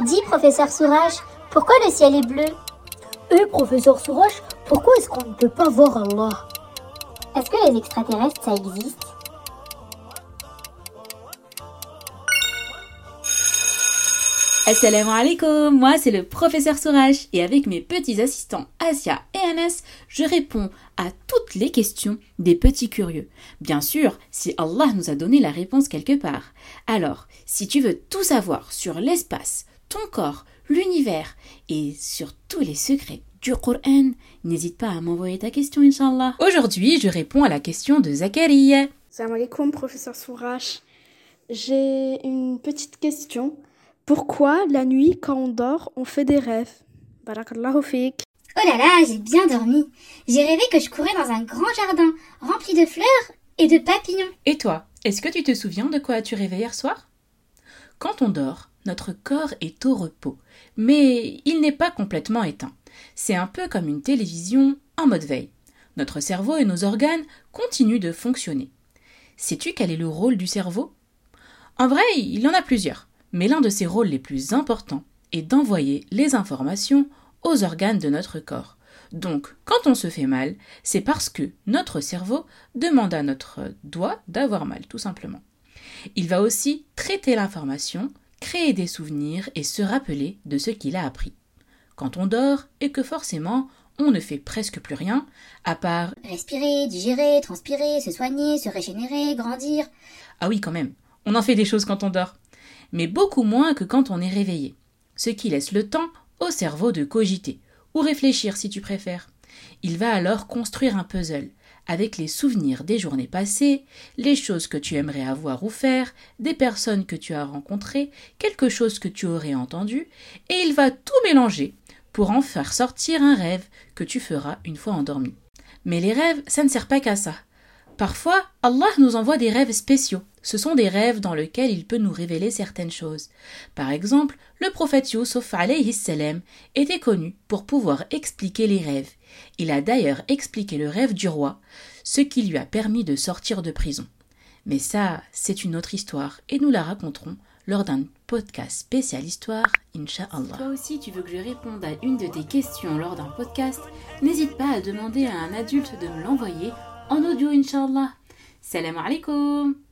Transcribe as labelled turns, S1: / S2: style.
S1: Dis, professeur Sourage, pourquoi le ciel est bleu?
S2: Eh, professeur Sourage, pourquoi est-ce qu'on ne peut pas voir Allah?
S1: Est-ce que les extraterrestres, ça existe?
S3: Assalamu alaikum, moi c'est le professeur Sourage et avec mes petits assistants Asia et Anas, je réponds à toutes les questions des petits curieux. Bien sûr, si Allah nous a donné la réponse quelque part. Alors, si tu veux tout savoir sur l'espace, ton corps, l'univers et sur tous les secrets du Coran, n'hésite pas à m'envoyer ta question, Inch'Allah. Aujourd'hui, je réponds à la question de Zachariah.
S4: Salam alaikum, professeur Sourage. J'ai une petite question. Pourquoi la nuit, quand on dort, on fait des rêves? Barakallahu fik.
S1: Oh là là, j'ai bien dormi. J'ai rêvé que je courais dans un grand jardin rempli de fleurs et de papillons.
S3: Et toi, est-ce que tu te souviens de quoi as-tu rêvé hier soir? Quand on dort, notre corps est au repos, mais il n'est pas complètement éteint. C'est un peu comme une télévision en mode veille. Notre cerveau et nos organes continuent de fonctionner. Sais-tu quel est le rôle du cerveau? En vrai, il y en a plusieurs mais l'un de ses rôles les plus importants est d'envoyer les informations aux organes de notre corps. Donc, quand on se fait mal, c'est parce que notre cerveau demande à notre doigt d'avoir mal, tout simplement. Il va aussi traiter l'information, créer des souvenirs et se rappeler de ce qu'il a appris. Quand on dort et que forcément on ne fait presque plus rien, à part
S1: respirer, digérer, transpirer, se soigner, se régénérer, grandir.
S3: Ah oui, quand même, on en fait des choses quand on dort mais beaucoup moins que quand on est réveillé, ce qui laisse le temps au cerveau de cogiter, ou réfléchir si tu préfères. Il va alors construire un puzzle, avec les souvenirs des journées passées, les choses que tu aimerais avoir ou faire, des personnes que tu as rencontrées, quelque chose que tu aurais entendu, et il va tout mélanger pour en faire sortir un rêve que tu feras une fois endormi. Mais les rêves, ça ne sert pas qu'à ça. Parfois, Allah nous envoie des rêves spéciaux. Ce sont des rêves dans lesquels il peut nous révéler certaines choses. Par exemple, le prophète Yusuf salam était connu pour pouvoir expliquer les rêves. Il a d'ailleurs expliqué le rêve du roi, ce qui lui a permis de sortir de prison. Mais ça, c'est une autre histoire et nous la raconterons lors d'un podcast spécial histoire, Inch'Allah. Toi aussi, tu veux que je réponde à une de tes questions lors d'un podcast N'hésite pas à demander à un adulte de me l'envoyer en audio, Inch'Allah. Salam alaikum